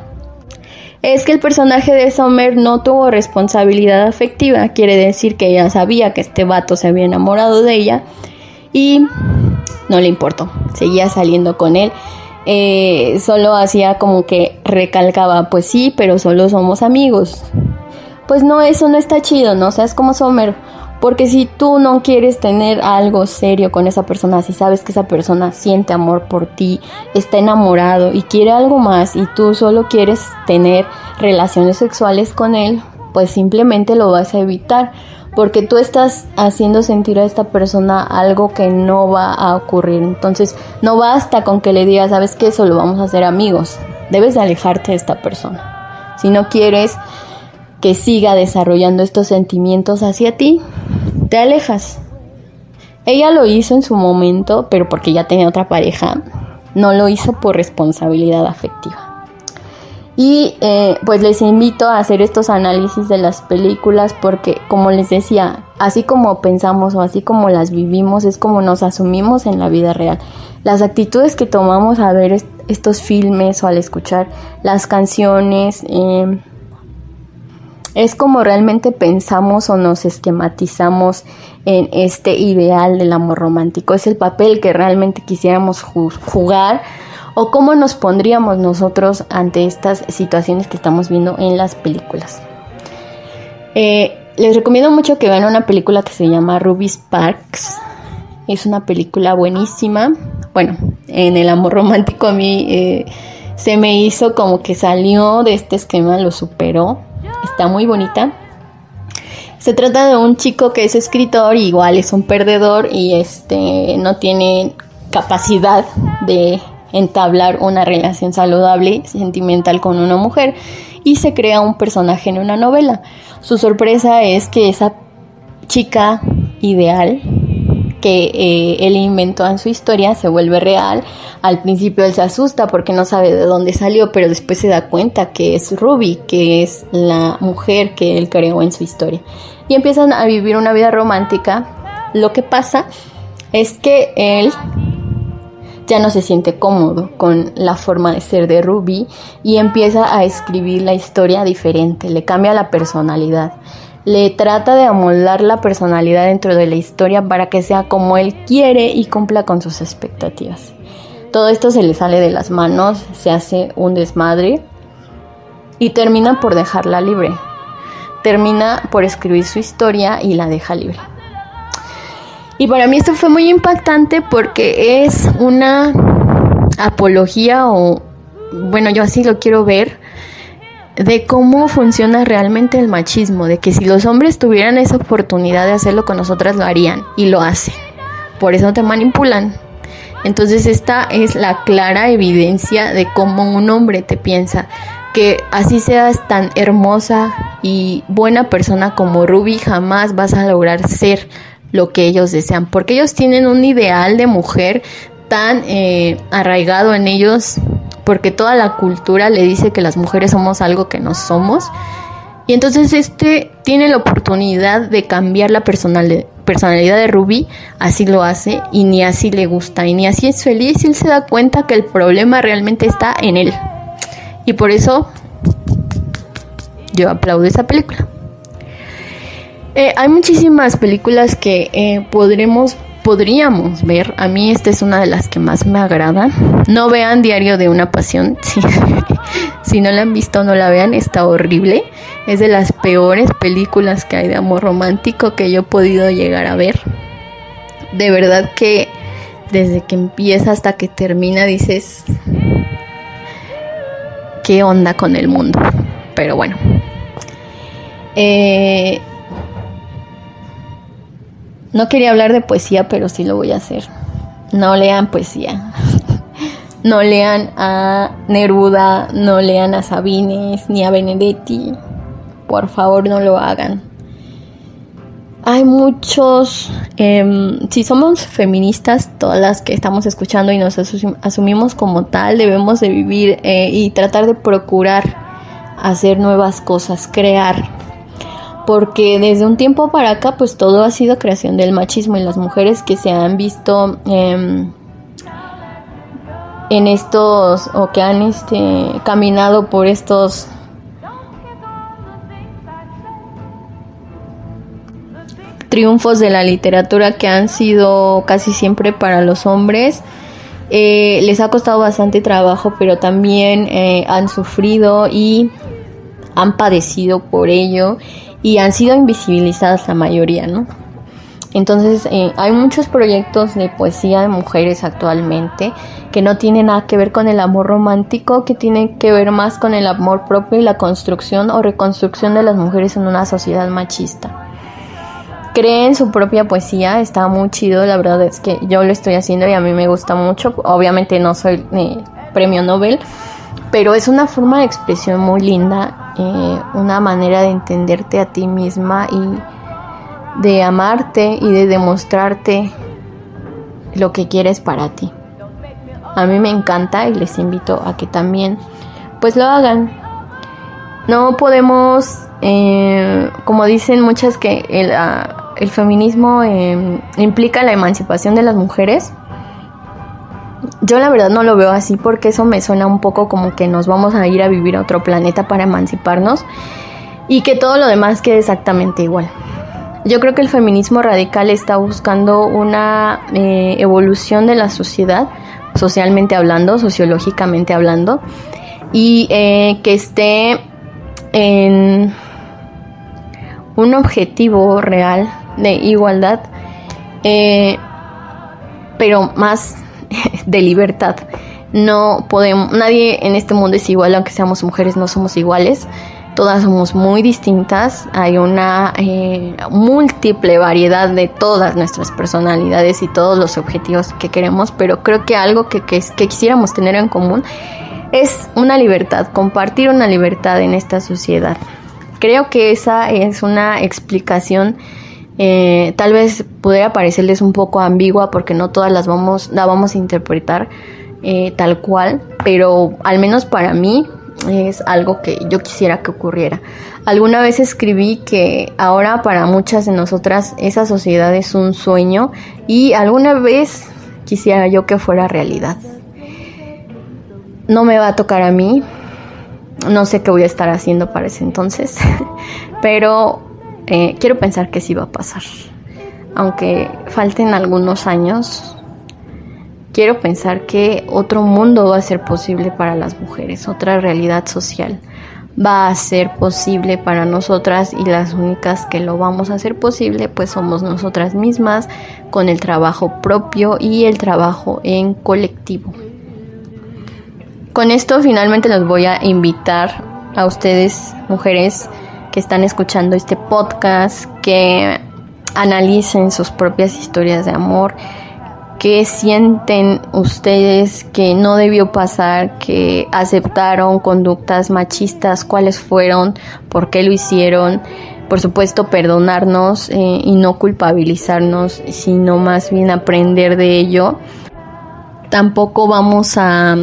es que el personaje de Sommer no tuvo responsabilidad afectiva, quiere decir que ella sabía que este vato se había enamorado de ella y no le importó, seguía saliendo con él. Eh, solo hacía como que recalcaba, pues sí, pero solo somos amigos. Pues no, eso no está chido, ¿no? O sea, es como Sommer porque si tú no quieres tener algo serio con esa persona, si sabes que esa persona siente amor por ti, está enamorado y quiere algo más y tú solo quieres tener relaciones sexuales con él, pues simplemente lo vas a evitar. Porque tú estás haciendo sentir a esta persona algo que no va a ocurrir. Entonces no basta con que le digas, sabes que solo vamos a ser amigos. Debes alejarte de esta persona. Si no quieres que siga desarrollando estos sentimientos hacia ti, te alejas. Ella lo hizo en su momento, pero porque ya tenía otra pareja, no lo hizo por responsabilidad afectiva. Y eh, pues les invito a hacer estos análisis de las películas porque, como les decía, así como pensamos o así como las vivimos, es como nos asumimos en la vida real. Las actitudes que tomamos a ver estos filmes o al escuchar las canciones, eh, es como realmente pensamos o nos esquematizamos en este ideal del amor romántico. Es el papel que realmente quisiéramos jugar o cómo nos pondríamos nosotros ante estas situaciones que estamos viendo en las películas. Eh, les recomiendo mucho que vean una película que se llama Ruby Sparks. Es una película buenísima. Bueno, en el amor romántico a mí eh, se me hizo como que salió de este esquema, lo superó Está muy bonita. Se trata de un chico que es escritor, igual es un perdedor y este no tiene capacidad de entablar una relación saludable, sentimental con una mujer y se crea un personaje en una novela. Su sorpresa es que esa chica ideal que eh, él inventó en su historia se vuelve real. Al principio él se asusta porque no sabe de dónde salió, pero después se da cuenta que es Ruby, que es la mujer que él creó en su historia. Y empiezan a vivir una vida romántica. Lo que pasa es que él ya no se siente cómodo con la forma de ser de Ruby y empieza a escribir la historia diferente, le cambia la personalidad le trata de amoldar la personalidad dentro de la historia para que sea como él quiere y cumpla con sus expectativas. Todo esto se le sale de las manos, se hace un desmadre y termina por dejarla libre. Termina por escribir su historia y la deja libre. Y para mí esto fue muy impactante porque es una apología o, bueno, yo así lo quiero ver, de cómo funciona realmente el machismo, de que si los hombres tuvieran esa oportunidad de hacerlo con nosotras lo harían y lo hacen. Por eso te manipulan. Entonces esta es la clara evidencia de cómo un hombre te piensa que así seas tan hermosa y buena persona como Ruby jamás vas a lograr ser lo que ellos desean, porque ellos tienen un ideal de mujer tan eh, arraigado en ellos porque toda la cultura le dice que las mujeres somos algo que no somos. Y entonces este tiene la oportunidad de cambiar la personalidad de Ruby, así lo hace y ni así le gusta y ni así es feliz y él se da cuenta que el problema realmente está en él. Y por eso yo aplaudo esa película. Eh, hay muchísimas películas que eh, podremos podríamos ver. A mí esta es una de las que más me agrada. No vean Diario de una Pasión. Si, no la han visto, no la vean. Está horrible. Es de las peores películas que hay de amor romántico que yo he podido llegar a ver. De verdad que desde que empieza hasta que termina dices, ¿qué onda con el mundo? Pero bueno. Eh, no quería hablar de poesía, pero sí lo voy a hacer. No lean poesía. no lean a Neruda, no lean a Sabines ni a Benedetti. Por favor, no lo hagan. Hay muchos, em, si somos feministas, todas las que estamos escuchando y nos asumimos como tal, debemos de vivir eh, y tratar de procurar hacer nuevas cosas, crear porque desde un tiempo para acá pues todo ha sido creación del machismo y las mujeres que se han visto em, en estos o que han este, caminado por estos triunfos de la literatura que han sido casi siempre para los hombres. Eh, les ha costado bastante trabajo, pero también eh, han sufrido y han padecido por ello y han sido invisibilizadas la mayoría, ¿no? Entonces eh, hay muchos proyectos de poesía de mujeres actualmente que no tienen nada que ver con el amor romántico, que tienen que ver más con el amor propio y la construcción o reconstrucción de las mujeres en una sociedad machista. Creen su propia poesía, está muy chido, la verdad es que yo lo estoy haciendo y a mí me gusta mucho, obviamente no soy eh, premio Nobel, pero es una forma de expresión muy linda, eh, una manera de entenderte a ti misma y de amarte y de demostrarte lo que quieres para ti. A mí me encanta y les invito a que también pues lo hagan. No podemos, eh, como dicen muchas que el, ah, el feminismo eh, implica la emancipación de las mujeres, yo la verdad no lo veo así porque eso me suena un poco como que nos vamos a ir a vivir a otro planeta para emanciparnos y que todo lo demás quede exactamente igual. Yo creo que el feminismo radical está buscando una eh, evolución de la sociedad, socialmente hablando, sociológicamente hablando, y eh, que esté en un objetivo real de igualdad, eh, pero más de libertad. No podemos, nadie en este mundo es igual, aunque seamos mujeres, no somos iguales. Todas somos muy distintas. Hay una eh, múltiple variedad de todas nuestras personalidades y todos los objetivos que queremos, pero creo que algo que, que, que quisiéramos tener en común es una libertad, compartir una libertad en esta sociedad. Creo que esa es una explicación Eh, tal vez pudiera parecerles un poco ambigua porque no todas las vamos, la vamos a interpretar eh, tal cual, pero al menos para mí es algo que yo quisiera que ocurriera. Alguna vez escribí que ahora para muchas de nosotras esa sociedad es un sueño y alguna vez quisiera yo que fuera realidad. No me va a tocar a mí, no sé qué voy a estar haciendo para ese entonces, pero eh, quiero pensar que sí va a pasar. Aunque falten algunos años, quiero pensar que otro mundo va a ser posible para las mujeres, otra realidad social va a ser posible para nosotras y las únicas que lo vamos a hacer posible pues somos nosotras mismas con el trabajo propio y el trabajo en colectivo. Con esto finalmente los voy a invitar a ustedes mujeres que están escuchando este podcast que analicen sus propias historias de amor ¿Qué sienten ustedes que no debió pasar, que aceptaron conductas machistas? ¿Cuáles fueron? ¿Por qué lo hicieron? Por supuesto, perdonarnos eh, y no culpabilizarnos, sino más bien aprender de ello. Tampoco vamos a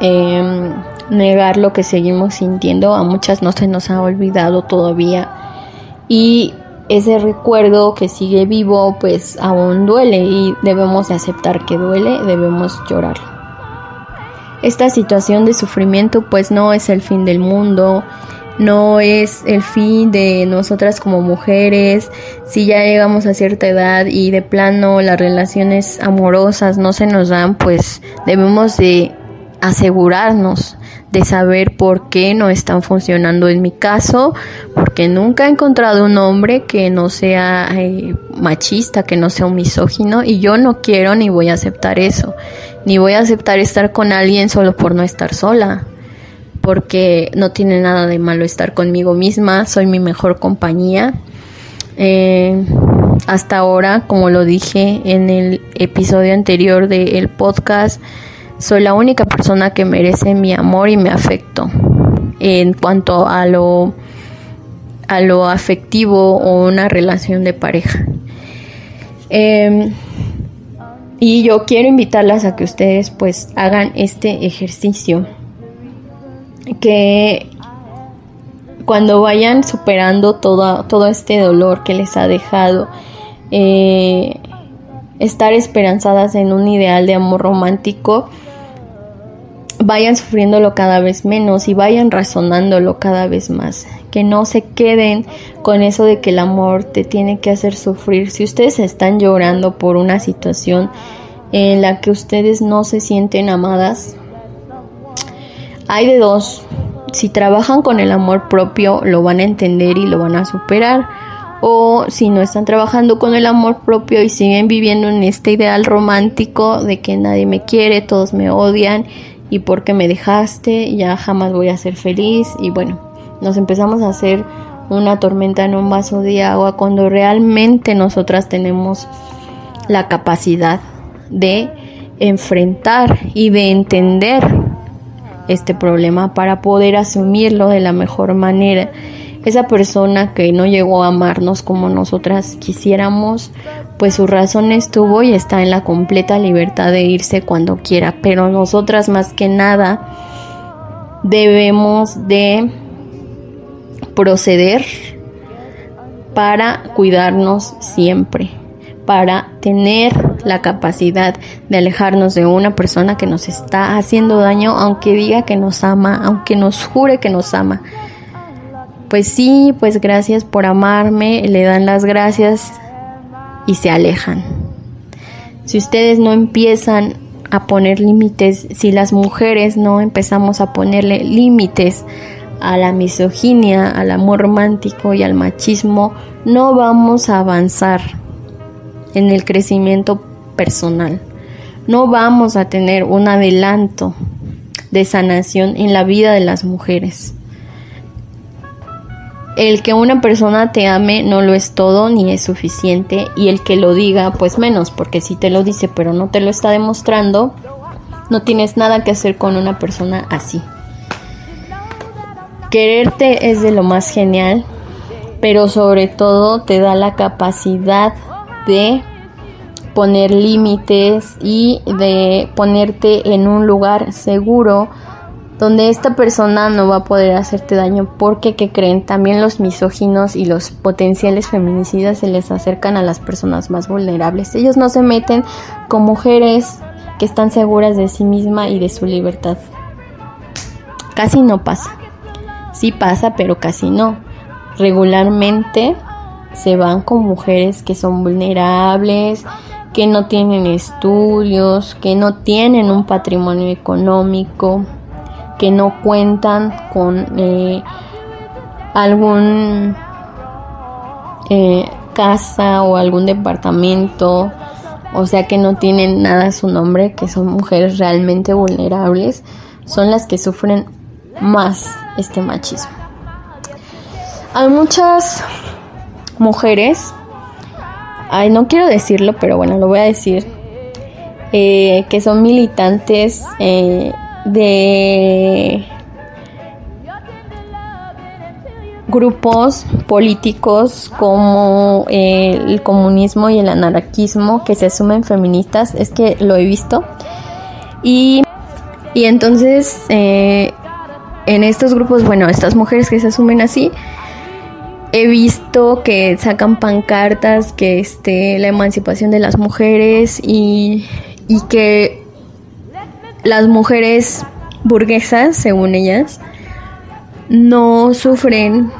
em, negar lo que seguimos sintiendo. A muchas no se nos ha olvidado todavía. Y ese recuerdo que sigue vivo pues aún duele y debemos de aceptar que duele, debemos llorar. Esta situación de sufrimiento pues no es el fin del mundo, no es el fin de nosotras como mujeres, si ya llegamos a cierta edad y de plano las relaciones amorosas no se nos dan, pues debemos de asegurarnos de saber por qué no están funcionando en mi caso, porque nunca he encontrado un hombre que no sea eh, machista, que no sea un misógino, y yo no quiero ni voy a aceptar eso, ni voy a aceptar estar con alguien solo por no estar sola, porque no tiene nada de malo estar conmigo misma, soy mi mejor compañía. Eh, hasta ahora, como lo dije en el episodio anterior del podcast, soy la única persona que merece mi amor y mi afecto. En cuanto a lo a lo afectivo o una relación de pareja. Em, y yo quiero invitarlas a que ustedes pues hagan este ejercicio. Que cuando vayan superando todo, todo este dolor que les ha dejado, eh, estar esperanzadas en un ideal de amor romántico, vayan sufriéndolo cada vez menos y vayan razonándolo cada vez más. Que no se queden con eso de que el amor te tiene que hacer sufrir. Si ustedes están llorando por una situación en la que ustedes no se sienten amadas, hay de dos. Si trabajan con el amor propio, lo van a entender y lo van a superar. O si no están trabajando con el amor propio y siguen viviendo en este ideal romántico de que nadie me quiere, todos me odian y porque me dejaste, ya jamás voy a ser feliz y bueno, nos empezamos a hacer una tormenta en un vaso de agua cuando realmente nosotras tenemos la capacidad de enfrentar y de entender este problema para poder asumirlo de la mejor manera. Esa persona que no llegó a amarnos como nosotras quisiéramos pues su razón estuvo y está en la completa libertad de irse cuando quiera, pero nosotras más que nada debemos de proceder para cuidarnos siempre, para tener la capacidad de alejarnos de una persona que nos está haciendo daño, aunque diga que nos ama, aunque nos jure que nos ama. Pues sí, pues gracias por amarme, le dan las gracias y se alejan. Si ustedes no empiezan a poner límites, si las mujeres no empezamos a ponerle límites a la misoginia, al amor romántico y al machismo, no vamos a avanzar en el crecimiento personal. No vamos a tener un adelanto de sanación en la vida de las mujeres. El que una persona te ame no lo es todo ni es suficiente y el que lo diga pues menos, porque si te lo dice pero no te lo está demostrando, no tienes nada que hacer con una persona así. Quererte es de lo más genial pero sobre todo te da la capacidad de poner límites y de ponerte en un lugar seguro donde esta persona no va a poder hacerte daño porque, ¿qué creen? También los misóginos y los potenciales feminicidas se les acercan a las personas más vulnerables. Ellos no se meten con mujeres que están seguras de sí misma y de su libertad. Casi no pasa. Sí pasa, pero casi no. Regularmente se van con mujeres que son vulnerables, que no tienen estudios, que no tienen un patrimonio económico, que no cuentan con eh, algún eh, casa o algún departamento, o sea que no tienen nada a su nombre, que son mujeres realmente vulnerables, son las que sufren más este machismo. Hay muchas mujeres, ay, no quiero decirlo, pero bueno, lo voy a decir, eh, que son militantes de grupos políticos como eh, el comunismo y el anarquismo que se asumen feministas, es que lo he visto. Y, y entonces eh, en estos grupos, bueno, estas mujeres que se asumen así, he visto que sacan pancartas, que este, la emancipación de las mujeres y, y que las mujeres burguesas, según ellas, no sufren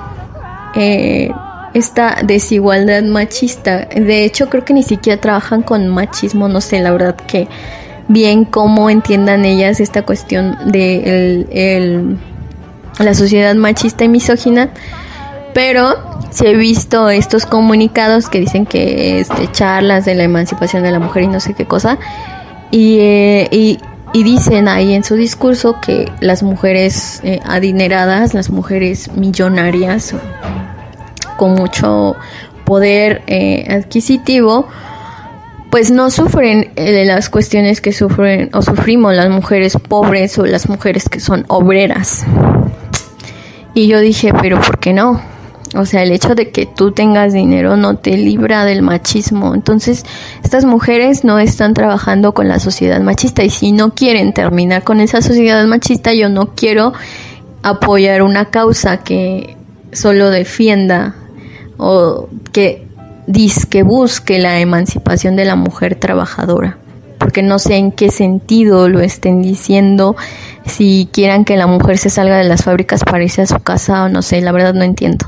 eh, esta desigualdad machista. De hecho, creo que ni siquiera trabajan con machismo, no sé, la verdad que bien cómo entiendan ellas esta cuestión de la sociedad machista y misógina, pero si he visto estos comunicados que dicen que este, charlas de la emancipación de la mujer y no sé qué cosa, y, eh, y y dicen ahí en su discurso que las mujeres eh, adineradas, las mujeres millonarias con mucho poder eh, adquisitivo, pues no sufren eh, las cuestiones que sufren o sufrimos las mujeres pobres o las mujeres que son obreras. Y yo dije, pero ¿por qué no? O sea, el hecho de que tú tengas dinero no te libra del machismo. Entonces, estas mujeres no están trabajando con la sociedad machista y si no quieren terminar con esa sociedad machista, yo no quiero apoyar una causa que solo defienda o que que busque la emancipación de la mujer trabajadora. Porque no sé en qué sentido lo estén diciendo, si quieran que la mujer se salga de las fábricas para irse a su casa o no sé, la verdad no entiendo.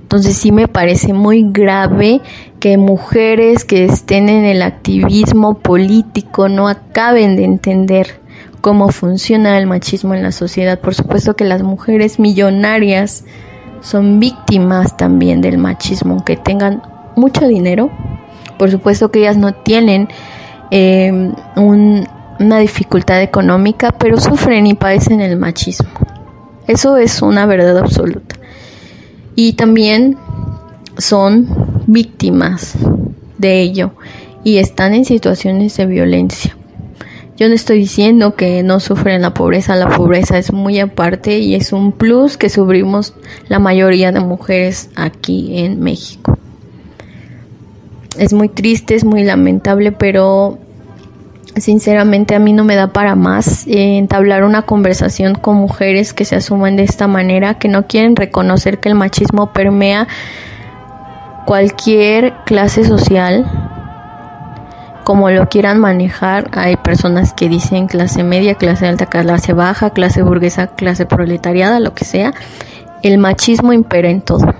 Entonces sí me parece muy grave que mujeres que estén en el activismo político no acaben de entender cómo funciona el machismo en la sociedad. Por supuesto que las mujeres millonarias son víctimas también del machismo, aunque tengan mucho dinero. Por supuesto que ellas no tienen eh, una dificultad económica, pero sufren y padecen el machismo. Eso es una verdad absoluta y también son víctimas de ello y están en situaciones de violencia. Yo no estoy diciendo que no sufren la pobreza, la pobreza es muy aparte y es un plus que sufrimos la mayoría de mujeres aquí en México. Es muy triste, es muy lamentable, pero sinceramente a mí no me da para más eh, entablar una conversación con mujeres que se asumen de esta manera, que no quieren reconocer que el machismo permea cualquier clase social, como lo quieran manejar. Hay personas que dicen clase media, clase alta, clase baja, clase burguesa, clase proletariada, lo que sea. El machismo impera en todo.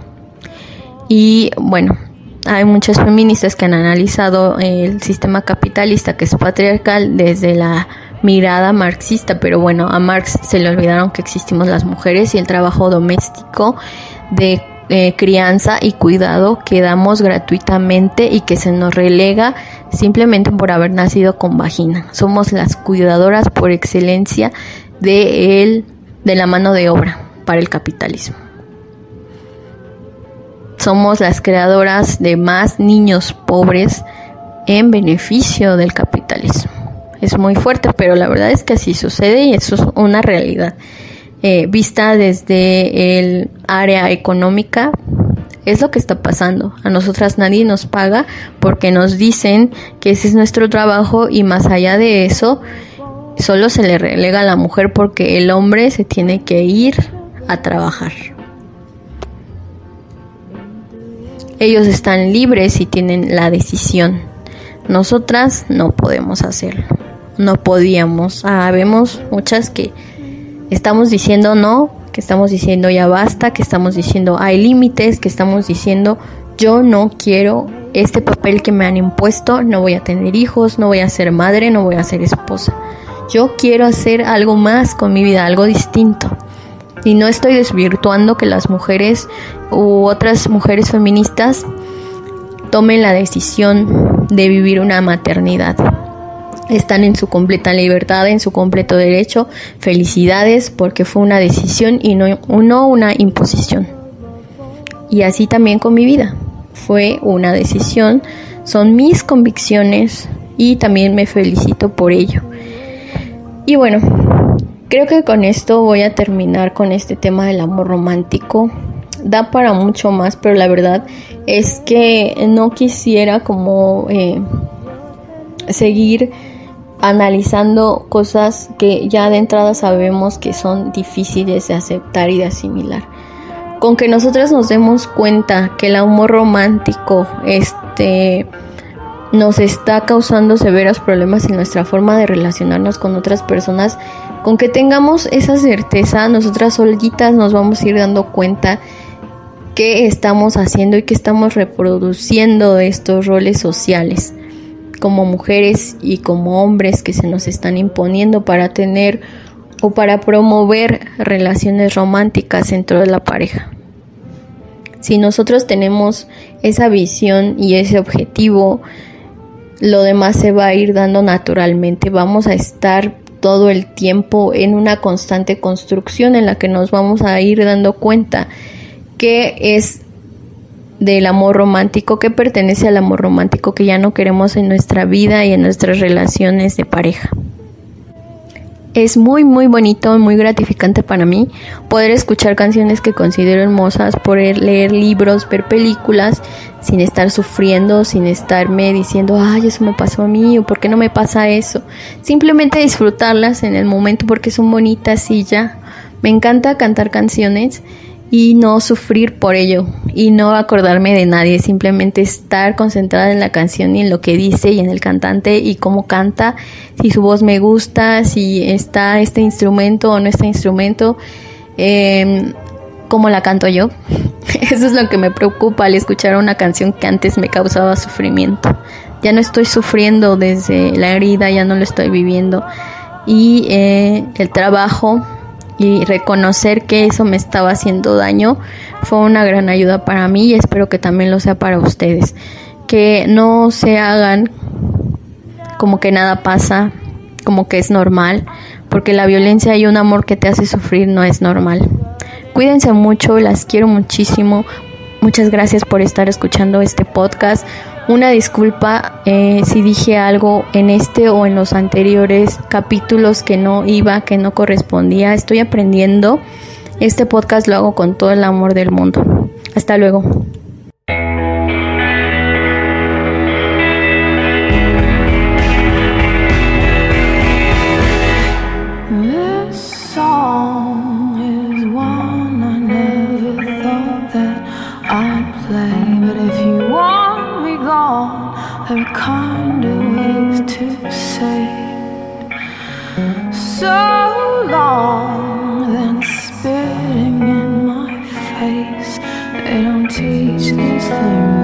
Y bueno, hay muchas feministas que han analizado el sistema capitalista que es patriarcal desde la mirada marxista, pero bueno, a Marx se le olvidaron que existimos las mujeres y el trabajo doméstico de eh, crianza y cuidado que damos gratuitamente y que se nos relega simplemente por haber nacido con vagina. Somos las cuidadoras por excelencia de, el, de la mano de obra para el capitalismo somos las creadoras de más niños pobres en beneficio del capitalismo. Es muy fuerte, pero la verdad es que así sucede y eso es una realidad. Eh, vista desde el área económica, Es lo que está pasando. A nosotras nadie nos paga porque nos dicen que ese es nuestro trabajo y más allá de eso, solo se le relega a la mujer porque el hombre se tiene que ir a trabajar. Ellos están libres y tienen la decisión. Nosotras no podemos hacerlo. No podíamos. Ah, muchas que estamos diciendo no, que estamos diciendo ya basta, que estamos diciendo hay límites, que estamos diciendo yo no quiero este papel que me han impuesto, no voy a tener hijos, no voy a ser madre, no voy a ser esposa. Yo quiero hacer algo más con mi vida, algo distinto. Y no estoy desvirtuando que las mujeres u otras mujeres feministas tomen la decisión de vivir una maternidad. Están en su completa libertad, en su completo derecho. Felicidades porque fue una decisión y no, no una imposición. Y así también con mi vida. Fue una decisión, son mis convicciones y también me felicito por ello. Y bueno, Creo que con esto voy a terminar con este tema del amor romántico. Da para mucho más, pero la verdad es que no quisiera como eh, seguir analizando cosas que ya de entrada sabemos que son difíciles de aceptar y de asimilar. Con que nosotros nos demos cuenta que el amor romántico este nos está causando severos problemas en nuestra forma de relacionarnos con otras personas con que tengamos esa certeza, nosotras solitas nos vamos a ir dando cuenta qué estamos haciendo y qué estamos reproduciendo estos roles sociales como mujeres y como hombres que se nos están imponiendo para tener o para promover relaciones románticas dentro de la pareja. Si nosotros tenemos esa visión y ese objetivo, lo demás se va a ir dando naturalmente. Vamos a estar todo el tiempo en una constante construcción en la que nos vamos a ir dando cuenta que es del amor romántico, que pertenece al amor romántico que ya no queremos en nuestra vida y en nuestras relaciones de pareja. Es muy muy bonito, muy gratificante para mí poder escuchar canciones que considero hermosas, poder leer libros, ver películas sin estar sufriendo, sin estarme diciendo, ay, eso me pasó a mí o por qué no me pasa eso. Simplemente disfrutarlas en el momento porque son bonitas y ya. Me encanta cantar canciones y no sufrir por ello y no acordarme de nadie, simplemente estar concentrada en la canción y en lo que dice y en el cantante y cómo canta, si su voz me gusta, si está este instrumento o no este instrumento, eh, cómo la canto yo. Eso es lo que me preocupa al escuchar una canción que antes me causaba sufrimiento. Ya no estoy sufriendo desde la herida, ya no lo estoy viviendo. Y eh, el trabajo y reconocer que eso me estaba haciendo daño fue una gran ayuda para mí y espero que también lo sea para ustedes. Que no se hagan como que nada pasa, como que es normal, porque la violencia y un amor que te hace sufrir no es normal. Cuídense mucho, las quiero muchísimo. Muchas gracias por estar escuchando este podcast. Una disculpa eh, si dije algo en este o en los anteriores capítulos que no iba, que no correspondía. Estoy aprendiendo. Este podcast lo hago con todo el amor del mundo. Hasta luego. Are kinder ways to say so long than spitting in my face. They don't teach these things